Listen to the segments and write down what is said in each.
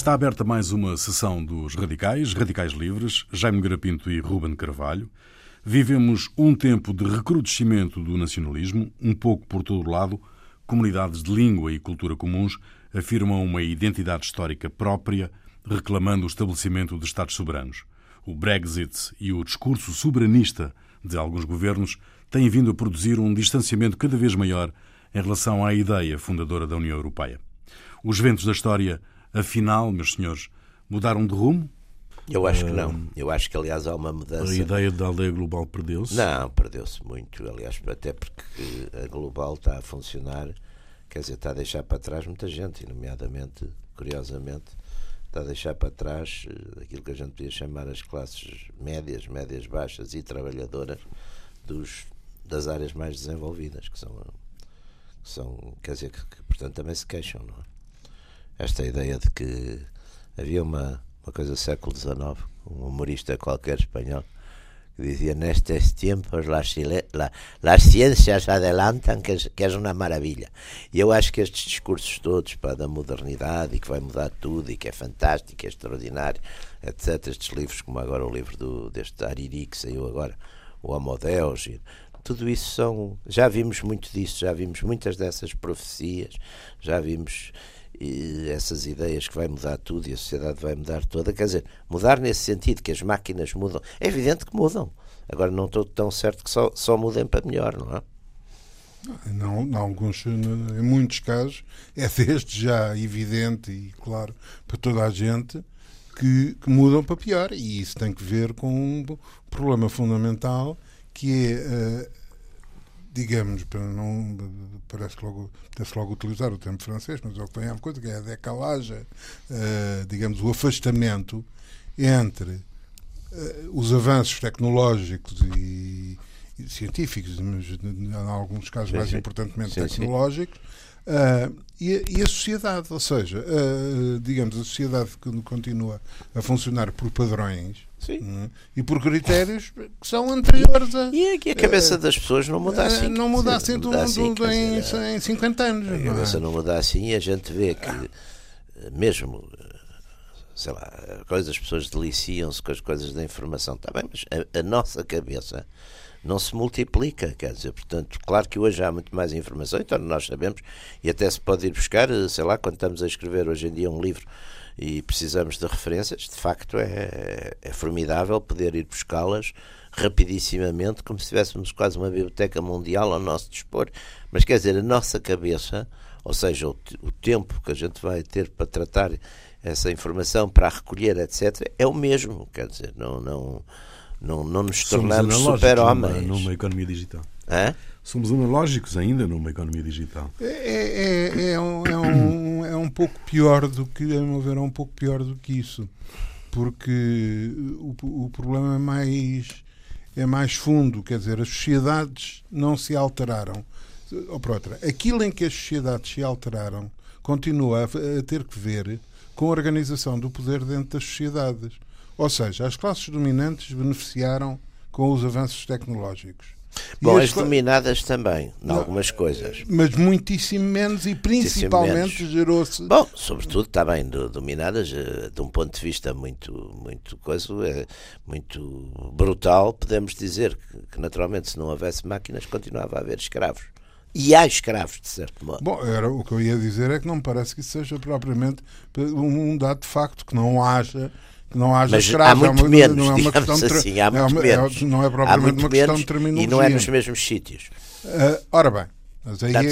Está aberta mais uma sessão dos Radicais, Radicais Livres, Jaime Garapinto e Ruben Carvalho. Vivemos um tempo de recrudescimento do nacionalismo, um pouco por todo o lado. Comunidades de língua e cultura comuns afirmam uma identidade histórica própria, reclamando o estabelecimento de Estados soberanos. O Brexit e o discurso soberanista de alguns governos têm vindo a produzir um distanciamento cada vez maior em relação à ideia fundadora da União Europeia. Os ventos da história, afinal, meus senhores, mudaram de rumo? Eu acho que não. Eu acho que, aliás, há uma mudança. A ideia da aldeia global perdeu-se? Não, perdeu-se muito. Aliás, até porque a global está a funcionar, quer dizer, está a deixar para trás muita gente, nomeadamente, curiosamente, está a deixar para trás eh, aquilo que a gente podia chamar as classes médias, médias baixas e trabalhadoras dos, das áreas mais desenvolvidas, que são, que são quer dizer, que, que portanto também se queixam, não é? Esta ideia de que havia uma, uma coisa do século XIX, um humorista qualquer espanhol, que dizia: Nestes tempos las ciências adelantam, que, que é uma maravilha. E eu acho que estes discursos todos pá, da modernidade e que vai mudar tudo e que é fantástico, é extraordinário, etc. Estes livros, como agora o livro do, deste Ariri que saiu agora, o Homo Deus, tudo isso são. Já vimos muito disso, já vimos muitas dessas profecias, já vimos essas ideias que vai mudar tudo e a sociedade vai mudar toda. Quer dizer, mudar nesse sentido, que as máquinas mudam. É evidente que mudam. Agora não estou tão certo que só, só mudem para melhor, não é? Não, em alguns, em muitos casos, é desde já evidente e claro para toda a gente que, que mudam para pior. E isso tem que ver com um problema fundamental que é uh, digamos, para não parece logo, parece logo utilizar o termo francês, mas é o que vem a coisa, que é a decalagem, uh, digamos, o afastamento entre uh, os avanços tecnológicos e, e, científicos, mas em alguns casos sim, mais sim. importantemente sim, tecnológicos, uh, e, e, a sociedade, ou seja, digamos, a sociedade que continua a funcionar por padrões Sim. É? E por critérios que são anteriores a. E aqui a cabeça das pessoas não muda assim. Não muda assim, do, assim do, em, dizer, em 50 anos. A cabeça não, é? não muda assim e a gente vê que, eh, mesmo, eh, sei lá, coisas, as pessoas deliciam-se com as coisas da informação. Está bem, mas a, a nossa cabeça não se multiplica, quer dizer, portanto, claro que hoje há muito mais informação, então nós sabemos, e até se pode ir buscar, sei lá, quando estamos a escrever hoje em dia um livro e precisamos de referências, de facto é, é formidável poder ir buscá-las rapidissimamente, como se tivéssemos quase uma biblioteca mundial ao nosso dispor. Mas quer dizer, a nossa cabeça, ou seja, o, o tempo que a gente vai ter para tratar essa informação, para a recolher, etc., é o mesmo. Quer dizer, não, não, não, não nos tornamos super-homens. Numa, numa economia digital. Hã? Somos analógicos ainda numa economia digital. É, é, é, um, é, um, é um pouco pior do que, a meu ver, é um pouco pior do que isso. Porque o, o problema é mais, é mais fundo, quer dizer, as sociedades não se alteraram. Ou por outra, aquilo em que as sociedades se alteraram continua a, a ter que ver com a organização do poder dentro das sociedades. Ou seja, as classes dominantes beneficiaram com os avanços tecnológicos Bom, as, as dominadas também, em algumas coisas. Mas muitíssimo menos e principalmente gerou-se. Bom, sobretudo, está bem, dominadas eh, de um ponto de vista muito, muito, coisa, é, muito brutal, podemos dizer que, que naturalmente se não houvesse máquinas continuava a haver escravos. E há escravos, de certo modo. Bom, era, o que eu ia dizer é que não me parece que isso seja propriamente um dado de facto, que não haja não haja Mas escravos. Há muito é uma, menos, não é uma questão assim, há muito é, menos. Não é propriamente uma questão de terminologia. E não é nos mesmos sítios. Uh, ora bem, mas, aí é,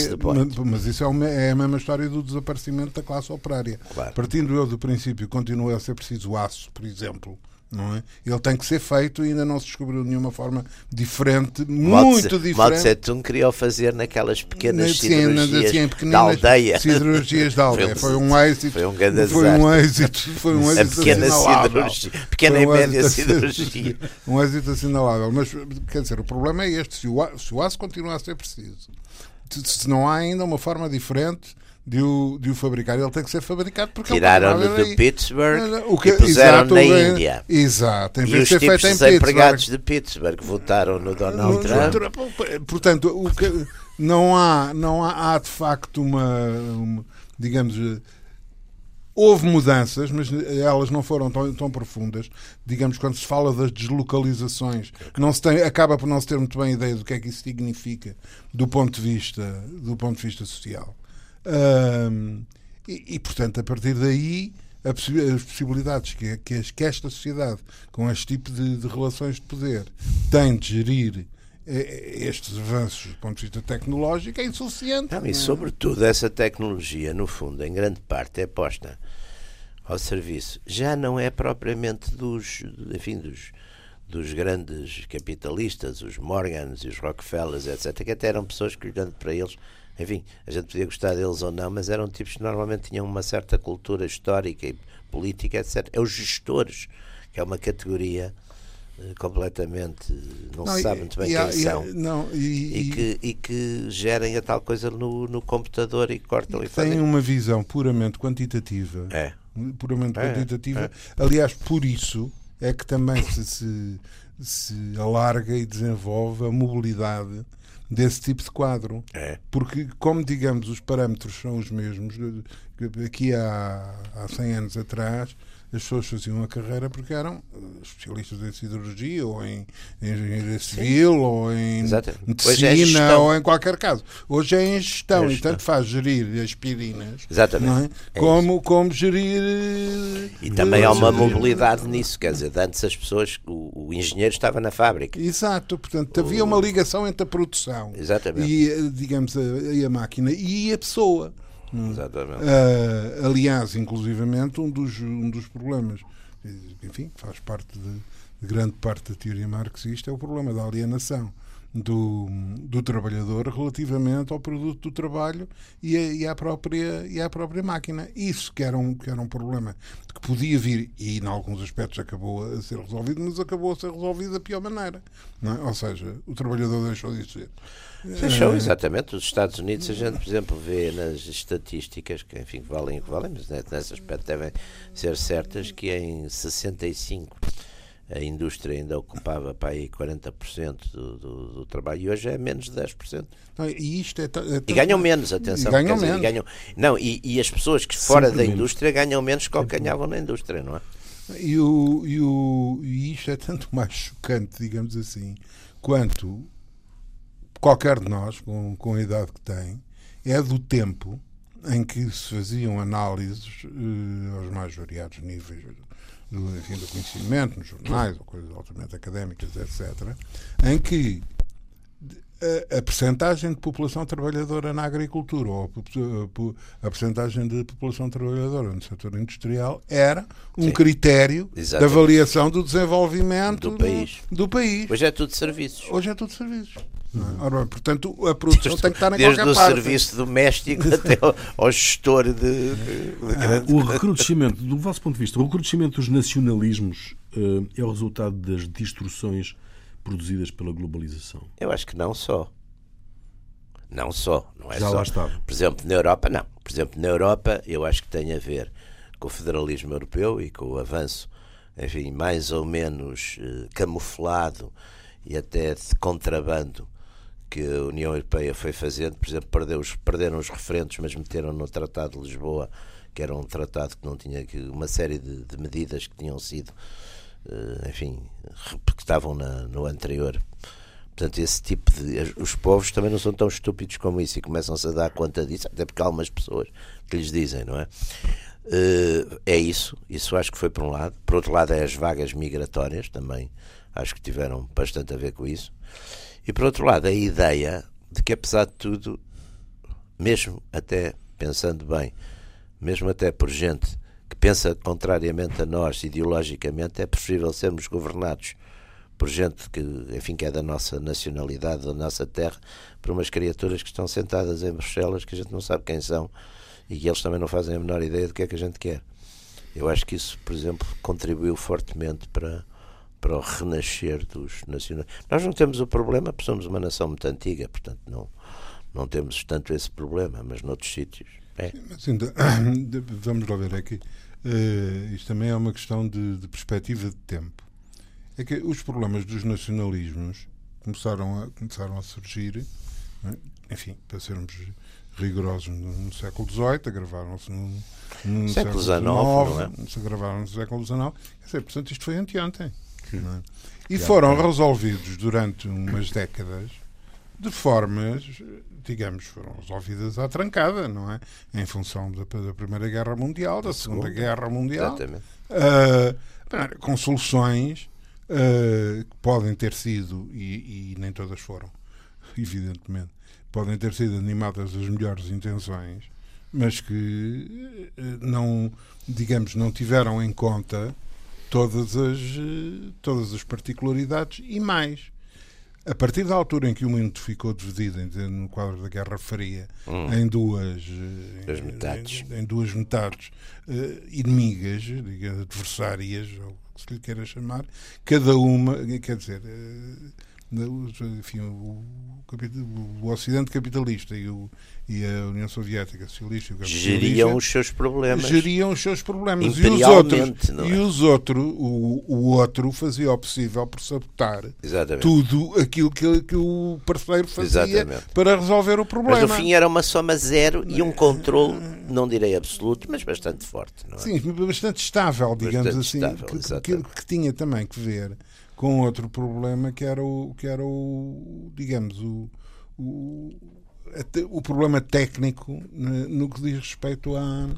mas isso é, uma, é, a mesma história do desaparecimento da classe operária. Claro. Partindo eu do princípio continua a ser preciso aço, por exemplo, não é? Ele tem que ser feito e ainda não se descobriu nenhuma forma diferente, muito diferente. Mao Tse Tung queria fazer naquelas pequenas sim, da aldeia. Siderurgias da aldeia. Foi um êxito. Foi um grande Foi um êxito. Foi um êxito A pequena siderurgia. Pequena e média siderurgia. Um êxito assinalável. Mas, quer dizer, o problema é este. Se o, se o aço continua a ser preciso, se não há ainda uma forma diferente de o, de o fabricar. Ele tem que ser fabricado porque Tiraram-no de Pittsburgh o que, e puseram exato, na Índia. Exato. Em e os tipos desempregados de Pittsburgh votaram no Donald no, Trump. Portanto, o que, não, há, não há, há de facto uma, uma digamos houve mudanças, mas elas não foram tão, tão, profundas. Digamos, quando se fala das deslocalizações, não se tem, acaba por não se ter muito bem ideia do que é que isso significa do ponto de vista, do ponto de vista social. Um, e, e, portanto, a partir daí, as possibilidades que, que, que esta sociedade, com este tipo de, de relações de poder, tem de gerir estes avanços do ponto de vista tecnológico é insuficiente. Não, e sobretudo essa tecnologia, no fundo, em grande parte é posta ao serviço. Já não é propriamente dos, enfim, dos, dos grandes capitalistas, os Morgans e os Rockefellers, etc., que até eram pessoas que, olhando para eles, enfim, a gente podia gostar deles ou não, mas eram tipos que normalmente tinham uma certa cultura histórica e política, etc. É os gestores, que é uma categoria eh, completamente não, não se sabe muito bem quem são não, e, e, que, e que gerem a tal coisa no, no computador e cortam e, e fazem. Tem uma visão puramente quantitativa. É. Puramente é, quantitativa. É. Aliás, por isso é que também se, se, se alarga e desenvolve a mobilidade desse tipo de quadro. É. Porque, como digamos, os parâmetros são os mesmos, aqui há, há 100 anos atrás, as pessoas faziam a carreira porque eram eh, especialistas em siderurgia ou em, engenharia civil Sim. ou em Exatamente. É medicina é ou em qualquer caso. Hoje é em gestão, é e tanto faz gerir aspirinas Exatamente. É? como, como gerir. E também há uma mobilidade nisso, quer dizer, antes as pessoas, o, o engenheiro estava na fábrica. Exato, portanto o... havia uma ligação entre a produção Exatamente. e, eh, digamos, a, e a máquina e a pessoa. Exatamente. Uh, aliás, inclusivamente, um dos, um dos problemas, enfim, faz parte de, de grande parte da teoria marxista, é o problema da alienação do, do trabalhador relativamente ao produto do trabalho e, a, e, à, própria, e à própria máquina. Isso que era, um, que era um problema que podia vir, e em alguns aspectos acabou a ser resolvido, mas acabou a ser resolvido da pior maneira. É? Ou seja, o trabalhador deixou de ser. Fechou, exatamente. Os Estados Unidos, a gente, por exemplo, vê nas estatísticas, que enfim, valem o que valem, mas nesse aspecto devem ser certas, que em 65 a indústria ainda ocupava para aí 40% do, do, do, trabalho e hoje é menos de 10%. Não, e, isto é, é e ganham menos, atenção. Ganham dizer, menos. Ganham, não, e, e, as pessoas que fora da indústria ganham menos que o que ganhavam na indústria, não é? E, o, e, o, e isto é tanto mais chocante, digamos assim, quanto qualquer de nós, com, com a idade que tem, é do tempo em que se faziam análises eh, aos mais variados níveis do, enfim, do conhecimento, nos jornais ou coisas altamente académicas, etc., em que a, a percentagem de população trabalhadora na agricultura ou a, a percentagem de população trabalhadora no setor industrial era um Sim. critério Exatamente. de avaliação do desenvolvimento do país. Do, do país. Hoje é tudo serviços. Hoje é tudo serviços. É? Ora, portanto, a produção desde, tem que estar em desde qualquer parte. Desde o serviço doméstico até ao, ao gestor de, de, de O recrudescimento, do vosso ponto de vista, o recrudescimento dos nacionalismos uh, é o resultado das distorções produzidas pela globalização? Eu acho que não só. Não só, não é Já só. lá estava. Por exemplo, na Europa, não. Por exemplo, na Europa, eu acho que tem a ver com o federalismo europeu e com o avanço, enfim, mais ou menos uh, camuflado e até de contrabando que a União Europeia foi fazendo, por exemplo, perdeu os, perderam os referentes, mas meteram no Tratado de Lisboa, que era um tratado que não tinha que, uma série de, de medidas que tinham sido, enfim, que estavam na, no anterior. Portanto, esse tipo de. Os povos também não são tão estúpidos como isso e começam-se a dar conta disso, até porque há algumas pessoas que lhes dizem, não é? Uh, é isso, isso acho que foi por um lado. Por outro lado, é as vagas migratórias também, acho que tiveram bastante a ver com isso. E por outro lado, a ideia de que, apesar de tudo, mesmo até pensando bem, mesmo até por gente que pensa contrariamente a nós ideologicamente, é preferível sermos governados por gente que, enfim, que é da nossa nacionalidade, da nossa terra, por umas criaturas que estão sentadas em Bruxelas que a gente não sabe quem são e que eles também não fazem a menor ideia do que é que a gente quer. Eu acho que isso, por exemplo, contribuiu fortemente para para o renascer dos nacionais. Nós não temos o problema, porque somos uma nação muito antiga, portanto não, não temos tanto esse problema, mas noutros sítios. É. Mas ainda, vamos lá ver, é que uh, isto também é uma questão de, de, perspectiva de tempo. É que os problemas dos nacionalismos começaram a, começaram a surgir, é? enfim, para sermos rigorosos no, no século XVIII, gravaram-se no, no século XIX, XIX é? gravaram no século XIX. Quer dizer, portanto, isto foi anteontem. É? E foram resolvidos durante umas décadas de formas, digamos, foram resolvidas à trancada, não é? Em função da, da Primeira Guerra Mundial, da Segunda, Guerra Mundial, uh, com soluções uh, que podem ter sido, e, e nem todas foram, evidentemente, podem ter sido animadas as melhores intenções, mas que uh, não, digamos, não tiveram em conta todas as, todas as particularidades e mais a partir da altura em que o mundo ficou dividido no quadro da Guerra Fria hum. em duas em, metades, em, em, duas metades uh, inimigas, digamos, adversárias, ou o que se lhe queira chamar, cada uma, quer dizer, uh, enfim, o, o Ocidente capitalista e, o, e a União Soviética socialista geriam os seus problemas geriam os seus problemas e os outros é? e os outros o, o outro fazia o possível por sabotar Exatamente. tudo aquilo que, que o parceiro fazia Exatamente. para resolver o problema mas no fim era uma soma zero e um controle não direi absoluto mas bastante forte não é? sim bastante estável digamos bastante assim estável, que, que, que tinha também que ver com outro problema que era o, que era o digamos, o, o, o problema técnico no que diz respeito à,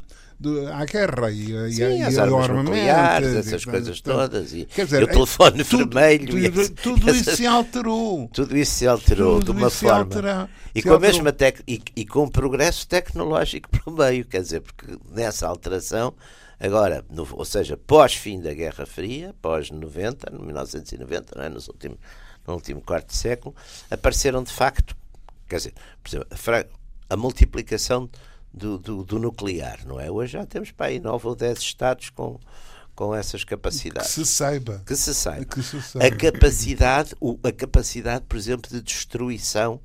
à guerra e, Sim, e, as e armas nucleares, essas coisas todas e, quer dizer, o telefone tudo, vermelho tudo, tudo isso se alterou. Tudo isso se alterou tudo de uma forma. altera, e com a mesma tec, e, e com o progresso tecnológico por meio quer dizer porque nessa alteração Agora, no, ou seja, pós-fim da Guerra Fria, pós-90, 1990, não é? Nos últimos, no último quarto de século, apareceram de facto, quer dizer, exemplo, a, a multiplicação do, do, do, nuclear, não é? Hoje já temos para aí nove ou dez estados com, com essas capacidades. Que se saiba. Que se saiba. Que se saiba. A capacidade, o, a capacidade, por exemplo, de destruição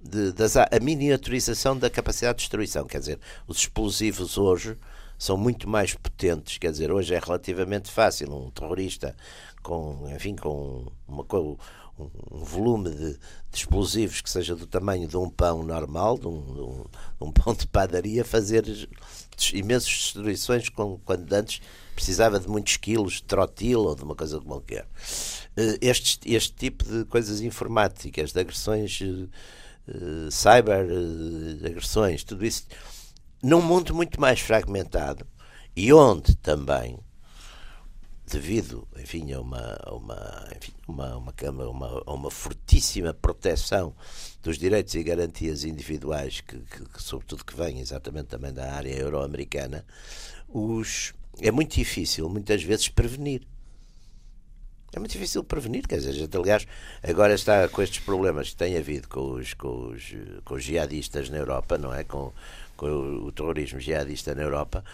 de, das, a miniaturização da capacidade de destruição. Quer dizer, os explosivos hoje são muito mais potentes. Quer dizer, hoje é relativamente fácil um terrorista com, enfim, com uma, um, um volume de, de, explosivos que seja do tamanho de um pão normal, de um, de um, um pão de padaria, fazer imensas destruições com, quando antes precisava de muitos quilos de trotil ou de uma coisa qualquer. Eh, este, este tipo de coisas informáticas, de agressões, uh, cyber uh, agressões, tudo isso num mundo muito mais fragmentado e onde também, devido enfim, a uma, uma, enfim, uma, uma, uma, uma fortíssima proteção dos direitos e garantias individuais, que, que, que sobretudo que vêm exatamente também da área euro-americana, os, é muito difícil, muitas vezes, prevenir. É muito difícil prevenir, quer dizer, a gente, aliás, agora está com estes problemas que tem havido com os, com os, com os jihadistas na Europa, não é? Com, com o, o terrorismo jihadista na Europa,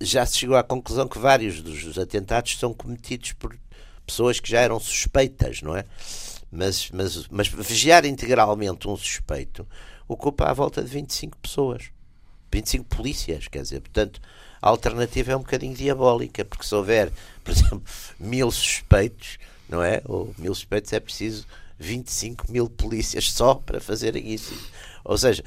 já se chegou à conclusão que vários dos atentados são cometidos por pessoas que já eram suspeitas, não é? Mas, mas, mas vigiar integralmente um suspeito ocupa à volta de 25 pessoas, 25 polícias, quer dizer, portanto, a alternativa é um bocadinho diabólica, porque se houver, por exemplo, mil suspeitos, não é? Ou mil suspeitos é preciso 25 mil polícias só para fazerem isso. Ou seja,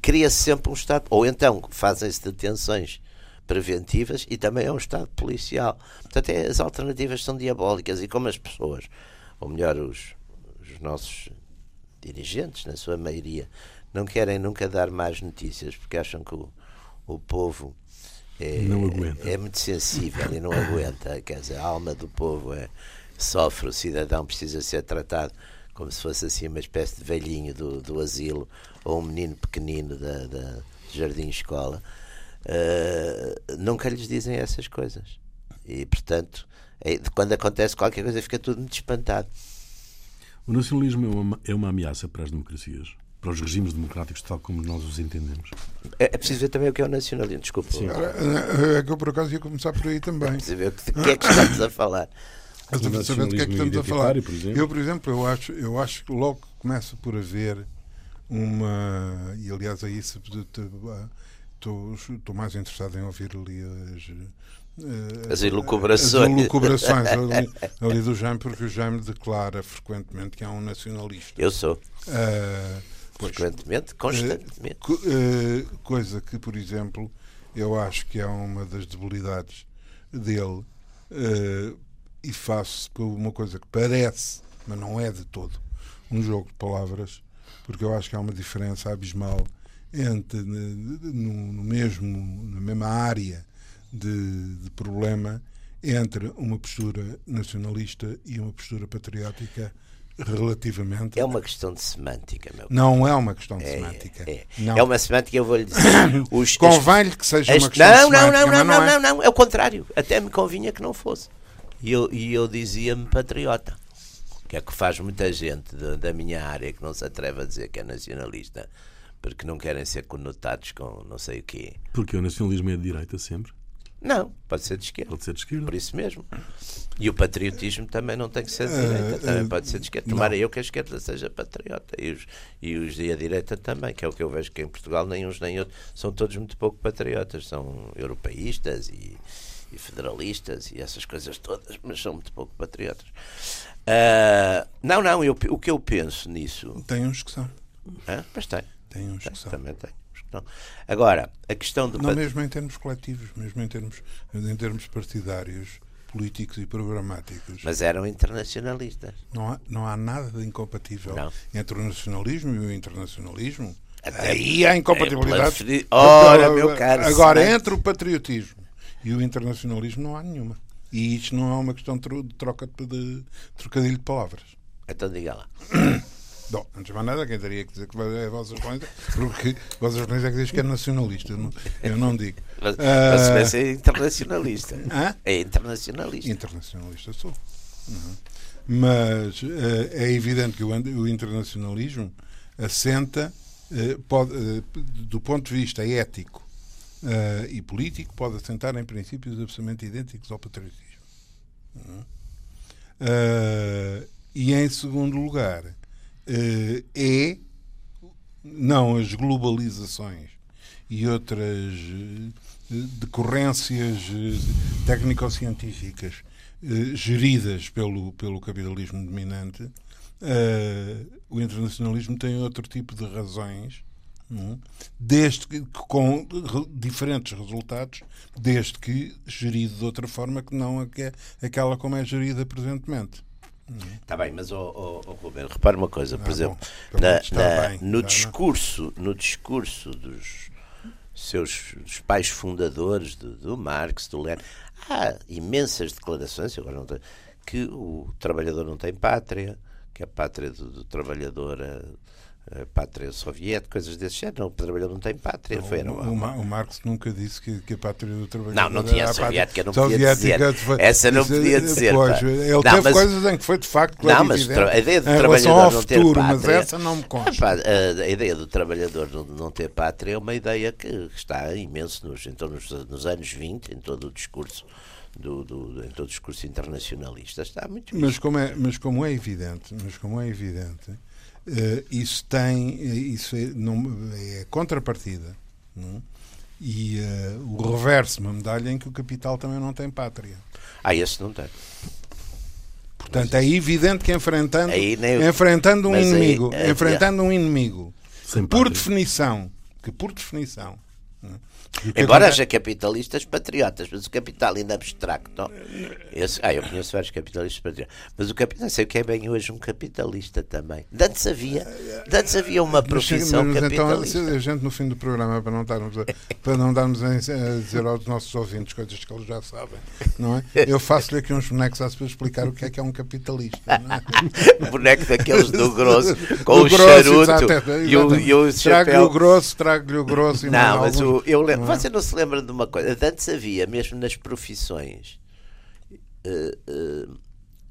cria-se sempre um Estado, ou então fazem-se detenções preventivas e também é um Estado policial. Portanto, é, as alternativas são diabólicas e como as pessoas, ou melhor, os, os nossos dirigentes, na sua maioria, não querem nunca dar mais notícias porque acham que o, o povo é, é, muito sensível e não aguenta. Quer dizer, a alma do povo é, sofre, o cidadão precisa ser tratado como se fosse assim uma espécie de velhinho do, do asilo ou um menino pequenino da, da jardim-escola, uh, nunca lhes dizem essas coisas. E, portanto, é, quando acontece qualquer coisa, fica tudo muito espantado. O nacionalismo é uma, é uma ameaça para as democracias? Para os regimes democráticos, tal como nós os entendemos? É, é preciso ver também o que é o nacionalismo. Desculpe. Sim. É que eu, por acaso, ia começar por aí também. É preciso ver o que, que é que estamos a falar. Mas, saber do que é que estamos a falar. Por eu, por exemplo, eu acho, eu acho que logo começa por haver uma. E aliás, é isso. Estou, estou mais interessado em ouvir ali as. Eh, as elucubrações. As elucubrações ali, ali, do Jaime, porque o Jaime declara frequentemente que é um nacionalista. Eu sou. Uh, frequentemente, constantemente. Co uh, coisa que, por exemplo, eu acho que é uma das debilidades dele uh, e faço por uma coisa que parece, mas não é de todo, um jogo de palavras, porque eu acho que há uma diferença abismal entre no, no mesmo na mesma área de, de problema entre uma postura nacionalista e uma postura patriótica relativamente. É uma questão de semântica, meu Não é uma questão de é, semântica. É, é uma semântica, eu vou-lhe dizer. Convém-lhe que seja as, uma questão não, de semântica. Não, não, não, não, não, é. não, é o contrário. Até me convinha que não fosse. E eu, e eu dizia-me patriota. Que é que faz muita gente de, da minha área que não se atreve a dizer que é nacionalista, porque não querem ser conotados com não sei o quê. Porque o nacionalismo é de direita sempre. Não, pode ser de esquerda. Pode ser de esquerda. Por isso mesmo. E o patriotismo também não tem que ser de direita, uh, também uh, pode ser de esquerda. Tomara eu que a esquerda seja patriota e, os, e, os, e a direita também, que é o que eu vejo que em Portugal nem uns nem outros são todos muito pouco patriotas, são europeístas e, e federalistas e essas coisas todas, mas são muito pouco patriotas. Uh, não, não, eu, o que eu penso nisso. Tem uns que são. Ah, mas tem. Tem uns tem, que são. Também tem. Não. Agora, a questão do. Não, mesmo em termos coletivos, mesmo em termos, em termos partidários, políticos e programáticos. Mas eram internacionalistas. Não há, não há nada de incompatível não. entre o nacionalismo e o internacionalismo. Até Aí há incompatibilidade. Ora, meu caro. Agora, entre o patriotismo e o internacionalismo não há nenhuma. E isto não é uma questão de troca de, de trocadilho de palavras. Então diga lá. Bom, antes de mais nada, quem teria que dizer que é a vossa Excelência, porque a vossa Excelência é que diz que é nacionalista, eu não digo. Mas, uh, mas é internacionalista. Hã? É internacionalista. Internacionalista sou. Uhum. Mas uh, é evidente que o, o internacionalismo assenta, uh, pode, uh, do ponto de vista ético e político, pode assentar em princípios absolutamente idênticos ao patriotismo. Uhum. e em segundo lugar, uh, é não as globalizações e outras uh, decorrências uh, técnico-científicas geridas pelo, pelo capitalismo dominante, o internacionalismo tem outro tipo de razões? Desde que, com diferentes resultados, desde que gerido de outra forma que não aquela como é gerida presentemente. Está bem, mas oh, oh, oh repare uma coisa, por ah, exemplo, na, na, bem, no, discurso, no discurso dos seus dos pais fundadores do, do Marx, do Lenin, há imensas declarações, agora não tenho, que o trabalhador não tem pátria, que a pátria do, do trabalhador pátria soviética, coisas desse género. O trabalhador não tem pátria. Não, foi, não, o, o, Marx nunca disse que, que, a pátria do trabalhador. Não, não tinha a soviética, não podia dizer. Foi, Essa não podia dizer. Pois, ele não, teve mas, coisas em que foi de facto Não, mas a ideia do trabalhador não futuro, ter pátria. Mas essa não me consta. A, a, ideia do trabalhador não ter pátria é uma ideia que está imenso nos, então, nos, nos anos 20, em todo o discurso. Do, do, em todo o discurso internacionalista está muito mas como é mas como é evidente mas como é evidente Uh, isso tem, eh, isso é, não, é contrapartida. Não? É? E uh, o reverso, uma medalha em que o capital também não tem pátria. Ah, esse não tem. Portanto, é evidente que enfrentando, nem... enfrentando um inimigo, aí, enfrentando um inimigo, por definição, que por definição, Embora haja capitalistas patriotas, mas o capital ainda abstracto. Esse, ah, eu conheço vários capitalistas patriotas, mas o capital, sei o que é bem hoje um capitalista também. Antes havia, antes havia uma profissão mas, então, capitalista. Então, a gente no fim do programa, para não estarmos a, para não darmos a, dizer aos nossos ouvintes coisas que eles já sabem, não é? Eu faço-lhe aqui uns bonecos para explicar o que é que é um capitalista. Não é? Boneco daqueles do grosso, com do o grosso, charuto exato, exato. e o, e o Trago-lhe o grosso, trago-lhe o grosso. E não, mas o, eu lembro não é? Você não se lembra de uma coisa? Antes havia, mesmo nas profissões, uh, uh,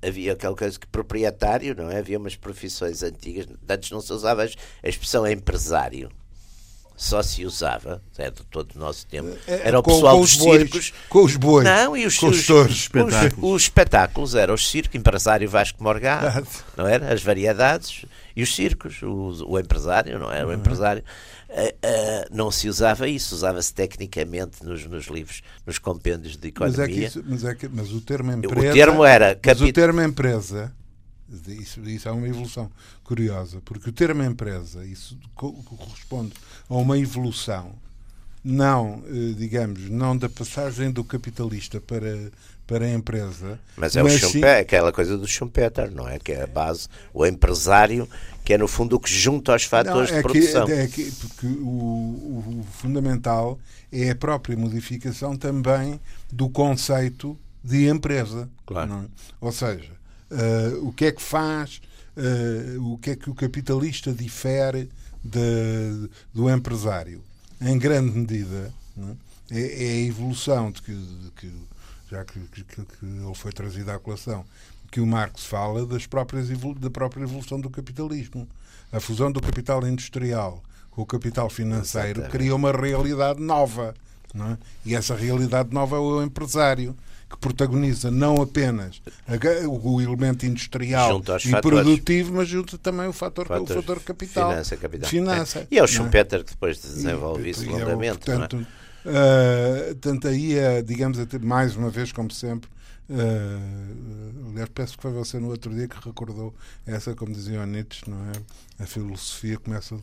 havia aquela coisa que proprietário, não é? Havia umas profissões antigas, antes não se usava a expressão empresário só se usava, é de todo o nosso tempo, é, é, era o pessoal com dos bois, circos. Com os bois. Não, e os, com os, os, espetáculos. Os, os, espetáculos eram os circos, empresário Vasco Morgado, não era? As variedades e os circos, o, o empresário, não era? O uhum. empresário. Uh, não se usava isso, usava-se tecnicamente nos, nos, livros, nos compêndios de economia. Mas, é isso, mas, é que, mas o termo empresa. O termo era. Mas o termo empresa Isso, isso é uma evolução curiosa, porque o termo empresa isso corresponde a uma evolução, não, eh, digamos, não da passagem do capitalista para, para a empresa. Mas é mas o Schumpeter, sim... aquela coisa do Schumpeter, não é? Que é a base, o empresário, que é no fundo o que junta os fatores não, é de produção. Que, é que, porque o, o, fundamental é a própria modificação também do conceito de empresa. Claro. É? Ou seja, uh, o que é que faz, uh, o que é que o capitalista difere de, do empresário? Em grande medida, é? é, é, a evolução de que, de que já que, que, que, ele foi trazido à colação, que o Marx fala das próprias, da própria evolução do capitalismo. A fusão do capital industrial com o capital financeiro cria uma realidade nova. É? E essa realidade nova é o empresário que protagoniza não apenas o elemento industrial e produtivo, mas junta também o fator, fatores, o fator capital. Finança, capital. Finança, é. E é o Schumpeter é? que depois desenvolve e, isso é longamente. Portanto, Uh, tanto aí, é, digamos, mais uma vez, como sempre, uh, aliás, peço que foi você no outro dia que recordou essa, como dizia o Nietzsche, não é? A filosofia começa,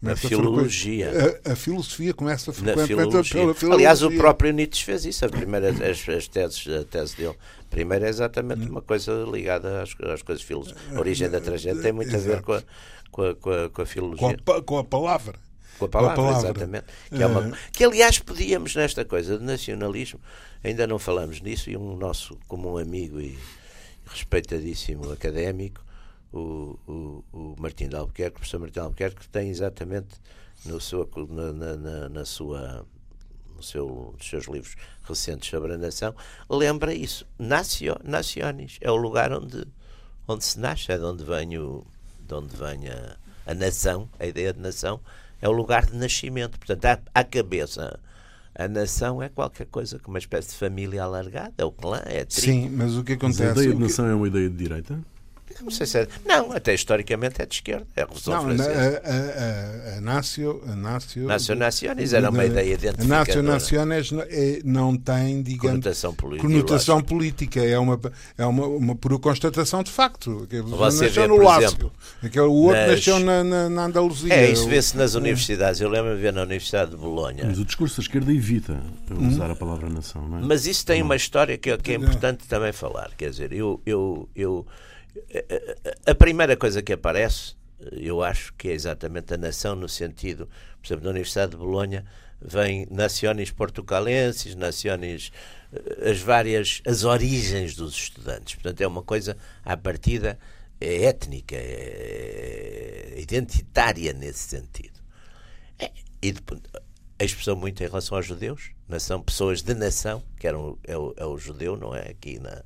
começa a filologia. A, a, filosofia começa a frequentar pela filologia. Aliás, o próprio Nietzsche fez isso. A primeira, as, as teses, a tese dele. Primeiro é exatamente uma coisa ligada às, às coisas filosóficas. A origem da tragédia tem muito Exato. a ver com a, com a, com a, com a filologia. Com a, com a palavra. Com a palavra, com a palavra. exatamente. Que, é uma, que, aliás, podíamos, nesta coisa de nacionalismo, ainda não falamos nisso, e um nosso comum amigo e respeitadíssimo académico, o, o, o Martim de Albuquerque, o professor Martim de Albuquerque, tem exatamente no seu, na, na, na sua no seu, nos seus livros recentes sobre a nação, lembra isso. Nacio, naciones é o lugar onde, onde se nasce, é de onde vem, o, de onde vem a, a nação, a ideia de nação, é o lugar de nascimento. Portanto, à, à cabeça, a nação é qualquer coisa como uma espécie de família alargada, é o clã, é a tribo. Sim, mas o que acontece... Mas a ideia de nação é uma ideia de direita? Não sei se é. Não, até historicamente é de esquerda. É a Revolução não, Francesa. A, a, a, a Nacio. A Nacio, Nacio Naciones era uma ideia identificadora. A Naciones é, não tem, digamos. Conotação política. Conotação política. É uma, é uma, uma pura constatação de facto. Você nasceu vê, no Lácio. Exemplo, Aquele, o outro nas... nasceu na, na, na, Andaluzia. É, isso vê-se nas universidades. Eu lembro-me de ver na Universidade de Bolonha. Mas o discurso da esquerda evita usar hum. a palavra nação, não é? Mas isso tem uma história que, que é importante também falar. Quer dizer, eu, eu, eu a primeira coisa que aparece, eu acho que é exatamente a nação, no sentido, por exemplo, na Universidade de Bolonha, vem naciones portucalenses, naciones, eh, as várias, as origens dos estudantes. Portanto, é uma coisa, à partida, é étnica, é identitária nesse sentido. É, e depois, a expressão muito em relação aos judeus, nação, pessoas de nação, que eram, é, o, é o judeu, não é? Aqui na,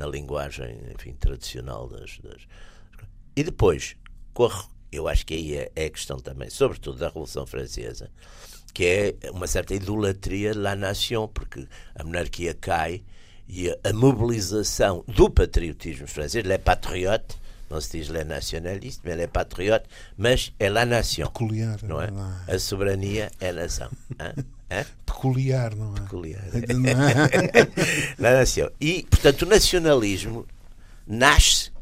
na linguagem enfim, tradicional das, das... E depois, eu acho que aí é, é a questão também, sobretudo da Revolução Francesa, que é uma certa idolatria la nation, porque a monarquia cai e a, mobilização do patriotismo francês, les patriotes, não se diz les nationalistes, mas les patriotes, mas é la nation. Peculiar, não é? A soberania é nação. É? Peculiar, não é? Peculiar. Na nação. E, portanto, o nacionalismo nasce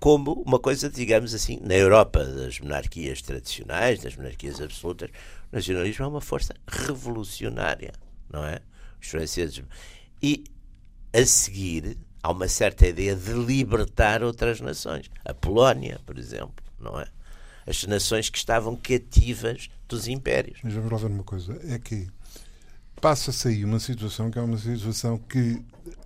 como uma coisa, digamos assim, na Europa das monarquias tradicionais, das monarquias absolutas, o nacionalismo é uma força revolucionária, não é? Os franceses. E a seguir há uma certa ideia de libertar outras nações. A Polónia, por exemplo, não é? As nações que estavam cativas dos impérios. Mas vamos lá ver uma coisa: é que passa-se aí uma situação que é uma situação que,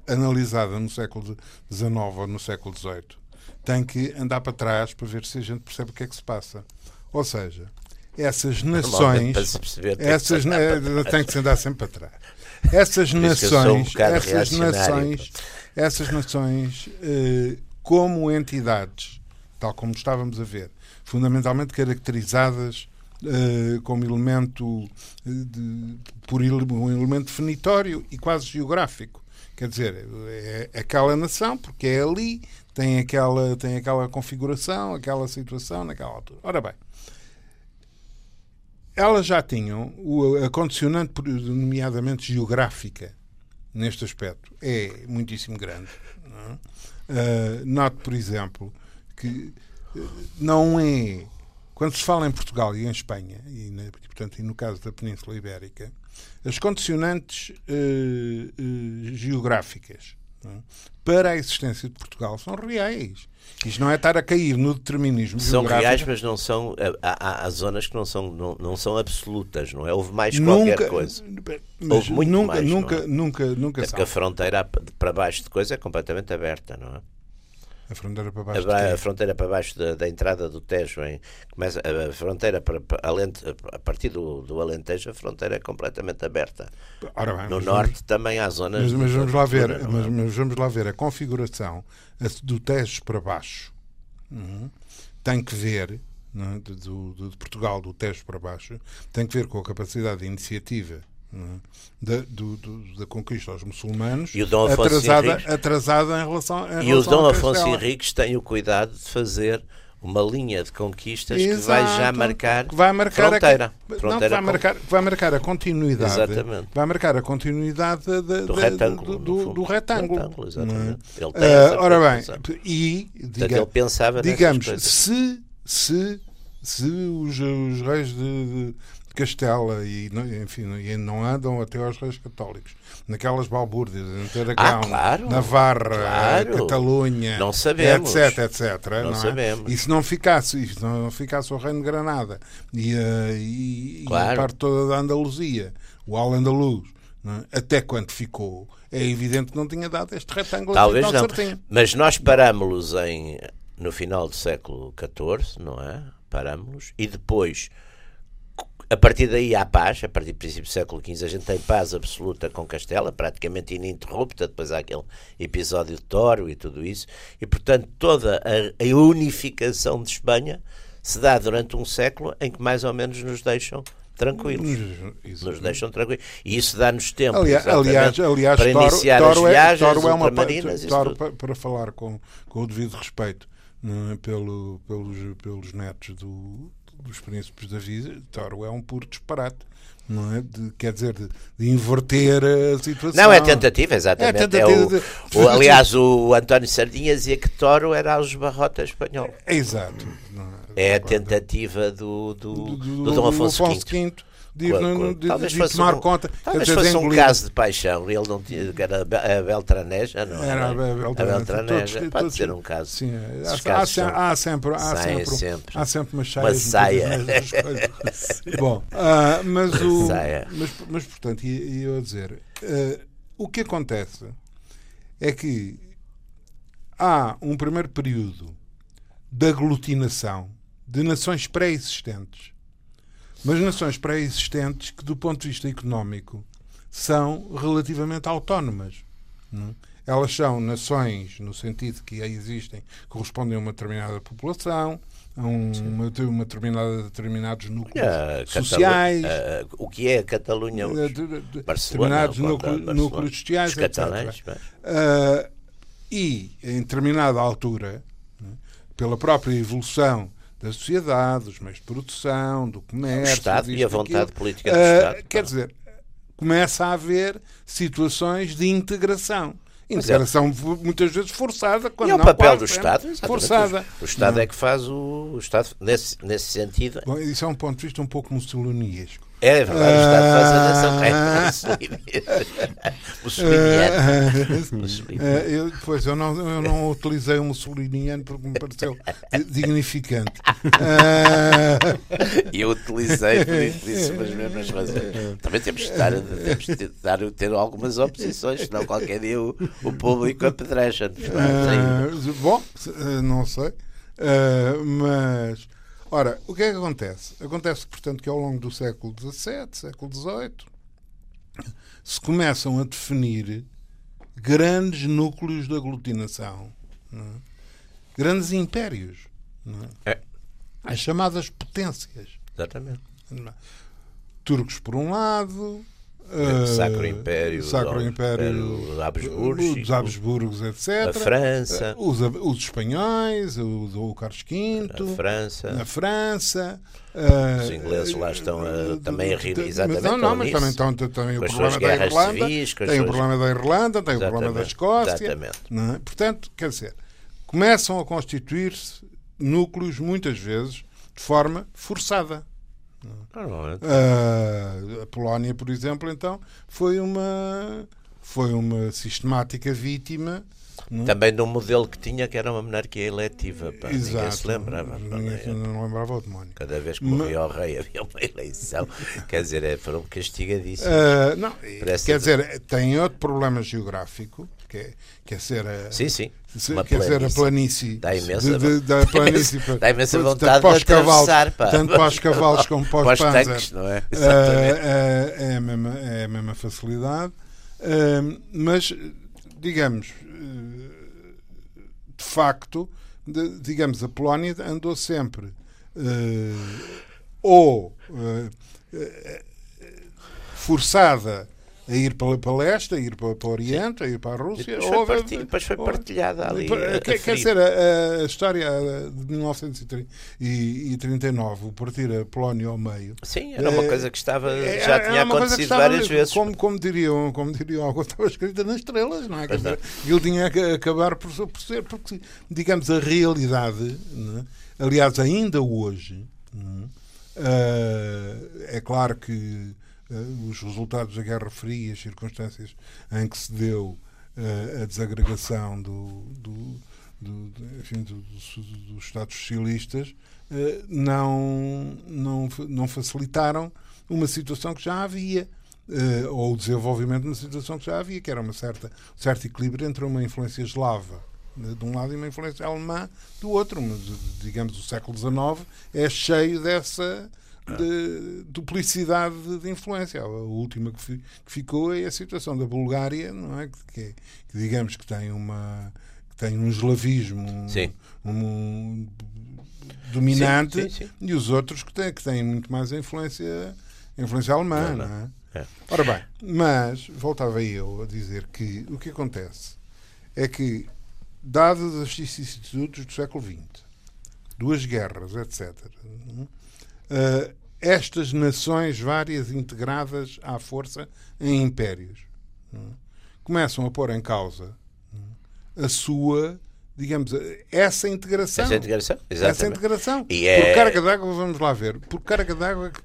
analisada no século XIX ou no século XVIII, tem que andar para trás para ver se a gente percebe o que é que se passa. Ou seja, essas nações. Essas, tem que se andar sempre para trás. Essas nações, um essas nações, essas nações, eh, como entidades, tal como estávamos a ver, fundamentalmente caracterizadas uh, como elemento de, por um elemento definitório e quase geográfico. Quer dizer, é aquela nação, porque é ali, tem aquela, tem aquela configuração, aquela situação naquela altura. Ora bem, elas já tinham a condicionante, nomeadamente geográfica, neste aspecto, é muitíssimo grande. Uh, note, por exemplo, que eh, não é. Quando se fala em Portugal e em Espanha, e, na, portanto, e no caso da Península Ibérica, as condicionantes uh, uh, geográficas é? para a existência de Portugal são reais. Isto não é estar a cair no determinismo São geográfico. reais, mas não são. Há, há, há zonas que não são, não, não são absolutas, não é? Houve mais nunca, qualquer coisa. Houve muito nunca, mais, nunca, não é? nunca, nunca, Até porque a fronteira para baixo de coisa é completamente aberta, não é? A fronteira para baixo. A, a fronteira para baixo da, da, entrada do Tejo, em, começa, a fronteira para, Alente, a partir do, do Alentejo, a fronteira é completamente aberta. Bem, no norte vamos, também há zonas. Mas, mas vamos lá ver, é? mas, mas, vamos lá ver a configuração do Tejo para baixo. Uhum, tem que ver é? do, do, de Portugal, do Tejo para baixo, tem que ver com a capacidade de iniciativa da, do, do, da conquista aos muçulmanos e o Dom Afonso atrasada, Henriques, atrasada em relação, em e relação o Dom Afonso Henriques tem o cuidado de fazer uma linha de conquistas Exato, que vai já marcar, que vai marcar fronteira, a, fronteira não, vai, com... marcar, vai marcar a continuidade exatamente. vai marcar a continuidade de, de, do retângulo, do, do, do retângulo. retângulo exatamente. É? Ele tem uh, ora bem e diga, ele digamos se se se os, os reis de, de Castela e, enfim, e não andam até aos reis católicos. Naquelas balbúrdias, em Aragão, ah, claro, Navarra, claro. Catalunha, não sabemos. etc, etc. Não, não é? sabemos. E se não ficasse, se não ficasse o Reino de Granada e, a, e, claro. e a parte toda da Andaluzia, o Al-Andaluz, é? até quando ficou, é evidente que não tinha dado este retângulo Talvez assim, não. Certinho. Mas nós parámos-los em no final do século XIV, não é? Parámos-los e depois a partir daí há paz, a partir do princípio do século XV a gente tem paz absoluta com Castela, praticamente ininterrupta, depois há aquele episódio de Toro e tudo isso, e portanto toda a, a, unificação de Espanha se dá durante um século em que mais ou menos nos deixam tranquilos. Isso. Nos deixam tranquilos. E isso dá-nos tempo aliás, aliás, aliás, para Toro, iniciar Toro as viagens é, Toro é uma Toro, para, para falar com, com o devido respeito é? pelo, pelos, pelos netos do, dos príncipes da vida, Toro é um puro disparate. Não é? De, quer dizer, de, de, inverter a situação. Não, é tentativa, exatamente. É tentativa é o, de... o, aliás, o António Sardinha dizia que Toro era os barrota espanhol. É, exato. É a tentativa do, do, do, do, do Dom Afonso, Afonso V de, Claro, claro. de- Talvez de fosse tomar um- conta. Talvez dizer, fosse um caso de paixão. Ele não tinha. que Era a a Beltraneja, não Era a Bel- A Beltraneja. Beltraneja. Todos- Pode todos- ser um caso. Sim, é. Há, são- há sempre, há sempre, sempre. há sempre Uma saia. metidas nestas coisas. Bom, ah, mas o Saia. mas, mas portanto, ia, ia dizer, ah, o que acontece é que há um primeiro período de aglutinação de nações pré-existentes, mas nações pré-existentes que, do ponto de vista económico, são relativamente autónomas. não é? Elas são nações, no sentido que aí existem, correspondem a uma determinada população, a um- uma, uma determinada, determinados núcleos A sociais. a- o que é a Catalunha hoje? de- determinados núcleos, sociais, Os etc. catalães, Ah, e, em determinada altura, né, pela própria evolução da sociedade, dos meios de produção, do comércio, O Estado e a vontade daquilo, política do ah, Estado. Quer dizer, começa a haver situações de integração. é. Integração muitas vezes forçada. Quando E é o não, papel do Estado, exatamente. forçada. O Estado é que faz o, o Estado, nesse, nesse sentido, Bom, isso é um ponto de vista um pouco mussolinesco. É verdade, o Estado faz a nação. Eh, eu, pois, eu não, eu não utilizei o mussoliniano porque me pareceu di- dignificante. Ah, eu utilizei por isso pelas mesmas razões. Também temos de, estar, temos de dar, ter algumas oposições, senão qualquer dia o, o público apedreja-nos. é? ah, bom, eh, não sei. Ah, mas, ora, o que é que acontece? Acontece, portanto, que ao longo do século XVII, século XVIII, se começam a definir grandes núcleos de aglutinação, é? grandes impérios, é? É. as chamadas potências. Exatamente. Turcos por um lado, O eh, Sacro Império, Sacro Império dos Habsburgos, dos Habsburgos, etc. a França, Os, os espanhóis, o, o Carlos V, a França, na França. eh, Os ingleses lá estão a- eh, também a rir- exatamente, Não, não, mas também estão, também o problema da Irlanda. civis, Tem o suas- problema da Irlanda, tem o problema da Escócia. exatamente. é? Portanto, quer dizer, começam a constituir-se núcleos, muitas vezes, de forma forçada. Uh, a Polónia, por exemplo, então, foi uma, foi uma sistemática vítima. Não? Também de um modelo que tinha que era uma monarquia eletiva. Pá. Exato. Ninguém se lembrava. Ninguém não lembrava o demónio. Cada vez que morria Mas... o rei havia uma eleição. quer dizer, é, foram castigadíssimos. Uh, não, Parece quer dizer, tem outro problema geográfico, que é, que é ser a, sim, sim. Uma quer dizer a planície. Dá imensa, de, de, da planície para, dá imensa vontade para, de. Pá. Tanto para os cavalos como para os, para os tanques, não é? Uh, uh, é, a mesma, é a mesma facilidade. Uh, mas, digamos, de facto, de, digamos, a Polónia andou sempre ou forçada a ir para, para leste, a ir para, para o Oriente, a ir para a Rússia. Depois foi, partilha, depois foi partilhada ali. quer, quer dizer, a, a, história de 1939, o partir a Polónia ao meio. Sim, era uma é, coisa que estava, é, já tinha acontecido estava, várias vezes. Como, como, diriam, como diriam algo, estava escrita nas estrelas, não é? Quer dizer, ele tinha que acabar por, por ser, porque, digamos, a realidade, é? aliás, ainda hoje, é? é claro que uh, os resultados da Guerra Fria, as circunstâncias em que se deu uh, a desagregação do, do, do, enfim, dos Estados socialistas, uh, não, não, não facilitaram uma situação que já havia. Ou o desenvolvimento de uma situação que já havia, que era uma certa, um certo equilíbrio entre uma influência eslava de um lado e uma influência alemã do outro. Mas, digamos, o século XIX é cheio dessa, de duplicidade de influência. A última que, fi, que, ficou é a situação da Bulgária, não é? Que, que, que digamos que tem uma que tem um eslavismo um, um, dominante sim, sim, sim. e os outros que têm, que têm muito mais influência, influência alemã, não, não é? é? Ora bem, mas voltava eu a dizer que o que acontece é que, dadas as vicissitudes do século XX, duas guerras, etc., uh, estas nações várias integradas à força em impérios é? começam a pôr em causa é? a sua digamos, essa integração. Essa integração, exatamente. Essa integração. E é... Por carga d'água, vamos lá ver, por carga d'água que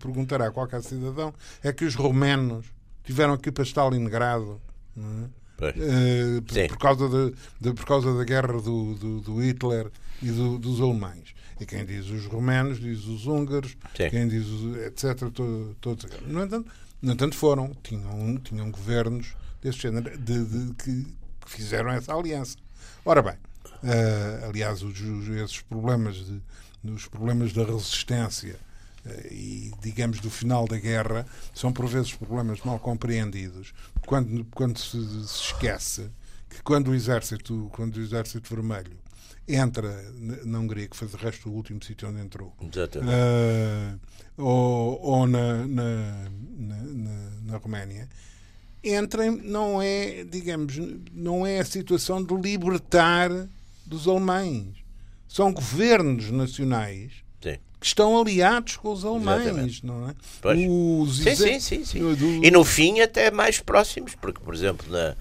perguntará qualquer cidadão é que os romanos tiveram aqui para Stalingrado é? uh, por, por, causa de, de, por causa da guerra do, do, do Hitler e do, dos alemães. E quem diz os romanos, diz os húngaros, Sim. quem diz os, etc. Todos. Todo, no, entanto, no entanto, foram, tinham, tinham governos desse género de, de, que, fizeram essa aliança. Ora bem, uh, aliás, os, esses problemas, de, os problemas da resistência uh, e, digamos, do final da guerra são, por vezes, problemas mal compreendidos. Quando, quando se, se esquece que quando o exército, quando o exército vermelho entra na Hungria, que foi de resto o último sítio onde entrou, uh, ou, ou na, na, na, na Roménia, entrem, não é, digamos, não é a situação de libertar dos alemães. São governos nacionais sim. que estão aliados com os alemães, Exatamente. não é? Os sim, sim, sim, sim. Do... E no fim até mais próximos, porque, por exemplo, na,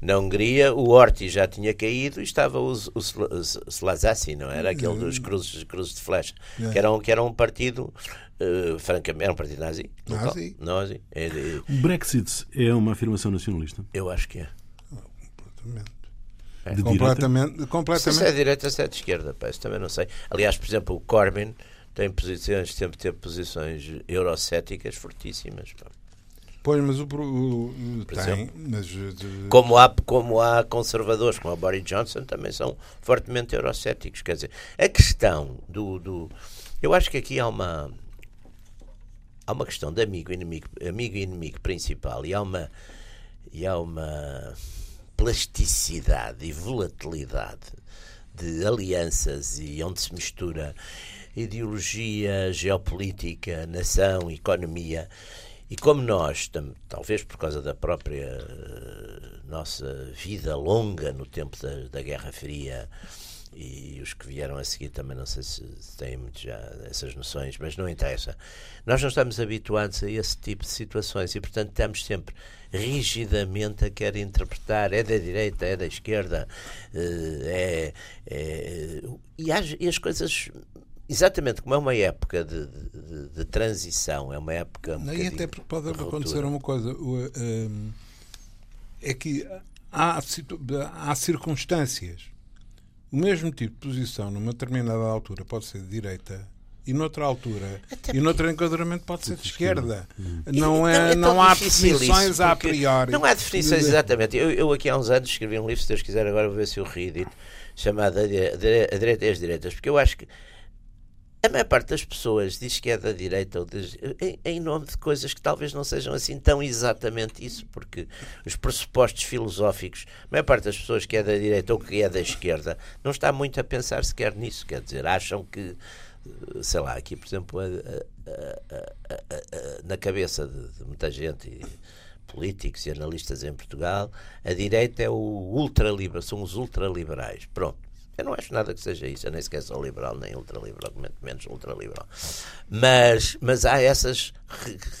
na Hungria, o Horthy já tinha caído e estava o, o, o Slazassi, não era? Aquele dos cruzes, cruzes de flecha, é. que, era um, que era um partido, uh, francamente, era um partido nazi. Nazi. nazi. É, é, o Brexit é uma afirmação nacionalista? Eu acho que é. completamente. É. De completamente, completamente. Se é de direita, se é de esquerda, pá, isso também não sei. Aliás, por exemplo, o Corbyn tem posições, sempre teve posições eurocéticas fortíssimas. Pá. Pois, mas o, o, o tem, mas, de... como, há, como há conservadores, como o Boris Johnson, também são fortemente eurocéticos. Quer dizer, a questão do, do. Eu acho que aqui há uma. Há uma questão de amigo e inimigo, amigo e inimigo principal e há uma. E há uma plasticidade e volatilidade de alianças e onde se mistura ideologia, geopolítica, nação, economia e como nós, talvez por causa da própria eh, nossa vida longa no tempo da, da Guerra Fria e os que vieram a seguir também não sei se têm muito já essas noções, mas não interessa. Nós não estamos habituados a esse tipo de situações e, portanto, estamos sempre rigidamente a querer interpretar é da direita, é da esquerda, é, é e, as, e as coisas exatamente como é uma época de, de, de transição, é uma época. Um e até porque pode acontecer uma coisa: hum, é que há, há circunstâncias. O mesmo tipo de posição numa determinada altura pode ser de direita e noutra altura Até e noutro enquadramento pode ser de esquerda. Hum. Não, é, não, é não há definições a priori. Não há definições exatamente. Eu, eu, aqui há uns anos escrevi um livro, se Deus quiser, agora vou ver se eu reedito, chamado A Direita e as Direitas, porque eu acho que a maior parte das pessoas diz que é da direita ou diz, em, em, nome de coisas que talvez não sejam assim tão exatamente isso, porque os pressupostos filosóficos, a maior parte das pessoas que é da direita ou que é da esquerda, não está muito a pensar sequer nisso, quer dizer, acham que, sei lá, aqui, por exemplo, a, a, a, na cabeça de, de muita gente. E, políticos e analistas em Portugal, a direita é o ultraliberal, são os ultraliberais. Pronto. Eu não acho nada que seja isso, eu nem sequer sou liberal, nem ultraliberal, muito menos ultraliberal. Mas, mas há essas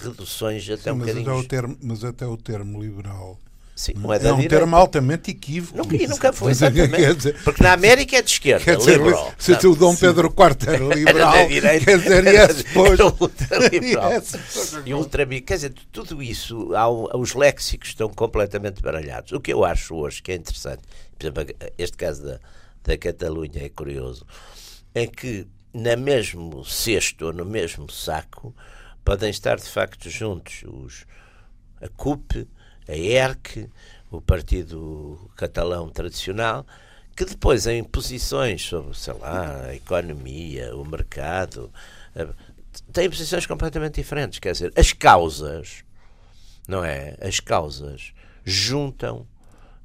reduções até Sim, um mas bocadinho. Até o termo, mas até o termo liberal. Sim, não é, é um direita. termo altamente equívoco. Nunca, e nunca foi, exatamente. Dizer, porque na América é de esquerda, quer dizer, liberal. Se, se o Dom Pedro IV era liberal, era direita, quer dizer, e é depois... ultraliberal. e ultra Quer dizer, tudo isso, há, os léxicos estão completamente baralhados. O que eu acho hoje que é interessante, por exemplo, este caso da da Catalunha é curioso, é que na mesmo cesto ou no mesmo saco podem estar de facto juntos os, a CUP, a ERC, o Partido Catalão Tradicional, que depois em posições sobre, sei lá, a economia, o mercado, têm posições completamente diferentes. Quer dizer, as causas, não é? As causas juntam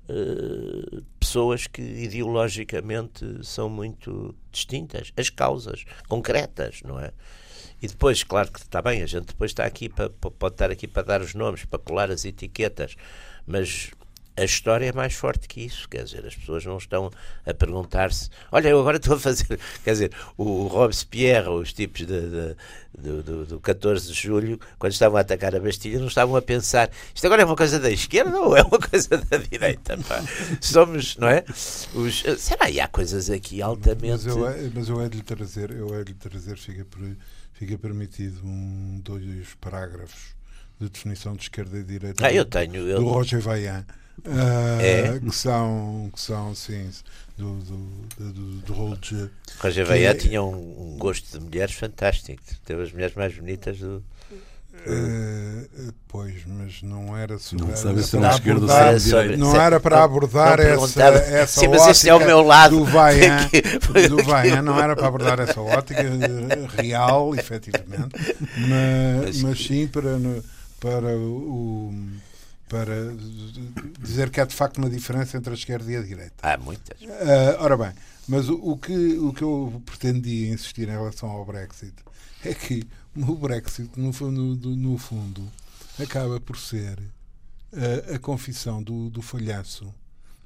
eh, pessoas que ideologicamente são muito distintas, as causas concretas, não é? E depois, claro que está bem, a gente depois está aqui para, pode estar aqui para dar os nomes, para colar as etiquetas, mas a história é mais forte que isso, quer dizer, as pessoas não estão a perguntar-se, olha, eu agora estou a fazer, quer dizer, o Robespierre, os tipos de, de, do, do, do 14 de julho, quando estavam a atacar a Bastilha, não estavam a pensar, isto agora é uma coisa da esquerda ou é uma coisa da direita? Pá? Somos, não é? Os, será que há coisas aqui altamente... Mas eu, mas eu lhe trazer, eu hei de lhe trazer, fica, fica permitido um, dois parágrafos de definição de esquerda e direita ah, eu tenho, eu... do Roger Vaillant Uh, é. que são que são sim do do, do, do rolo de Roger Veia é, tinha um, um, gosto de mulheres fantástico teve as mulheres mais bonitas do Uh, pois, mas não era sobre não, sabe se era abordar, sobre, não era para abordar não essa, essa Sim, mas é o meu lado. do Vaian, do Vaian não era para abordar essa ótica real, efetivamente, mas, mas sim para, para o para dizer que há de facto uma diferença entre a esquerda e a direita. Há muitas. Uh, ora bem, mas o, o, que, o que eu pretendia insistir em relação ao Brexit é que o Brexit, no, no, no fundo, acaba por ser a, a confissão do, do falhanço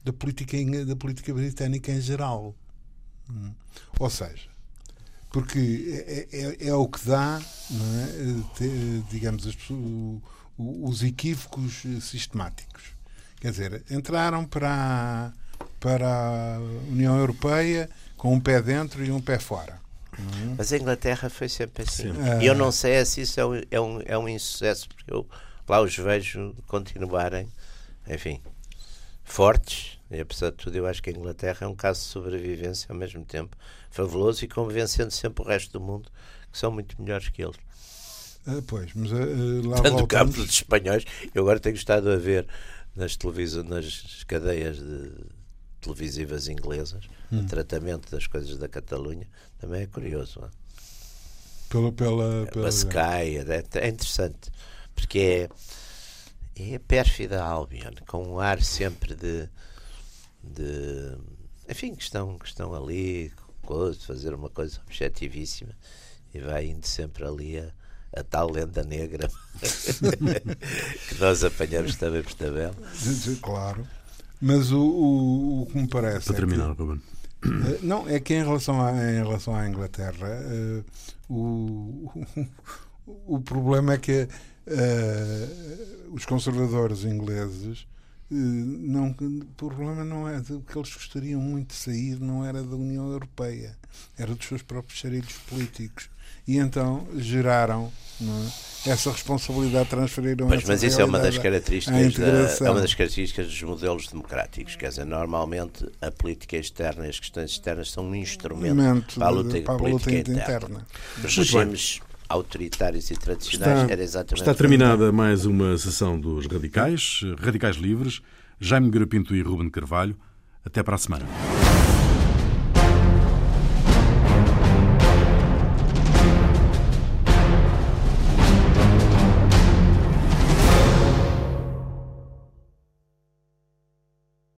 da política, da política britânica em geral. Hum. Ou seja, porque é, é, é, o que dá, é? digamos, as pessoas os equívocos eh, sistemáticos. Quer dizer, entraram para, para a União Europeia com um pé dentro e um pé fora. Uhum. Mas a Inglaterra foi sempre assim. E eu não sei se isso é um, é um, é um insucesso, porque eu lá os vejo continuarem, enfim, fortes. E apesar de tudo, eu acho que a Inglaterra é um caso de sobrevivência ao mesmo tempo fabuloso e convencendo sempre o resto do mundo que são muito melhores que eles. Ah, pois, mas uh, lá Tanto voltamos... dos espanhóis, eu agora tenho estado a ver nas nas cadeias de televisivas inglesas, hum. o tratamento das coisas da Catalunha, também é curioso. Não é? Pela, pela, pela... A Sky, é, é interessante, porque é, é pérfida Albion, com um ar sempre de, de enfim, que estão, que estão ali, fazer uma coisa objetivíssima e vai indo sempre ali a a tal lenda negra que nós apanhamos também por tabela. Claro. Mas o, o, o que me parece. Para é terminar, que, Ruben. Uh, não, é que em relação à, em relação à Inglaterra, uh, o, o, o, problema é que uh, os conservadores ingleses não, o problema não é do que eles gostariam muito de sair, não era da União Europeia, era dos seus próprios xarilhos políticos. E então geraram é? essa responsabilidade, transferiram pois, Mas isso é uma das características da, é uma das características dos modelos democráticos. Quer dizer, normalmente a política externa e as questões externas são um instrumento para a luta, para a política luta interna. interna. Os regimes autoritários e tradicionais está, era exatamente. Está terminada mais uma sessão dos Radicais, Radicais Livres, Jaime Garapinto e Ruben Carvalho. Até para a semana.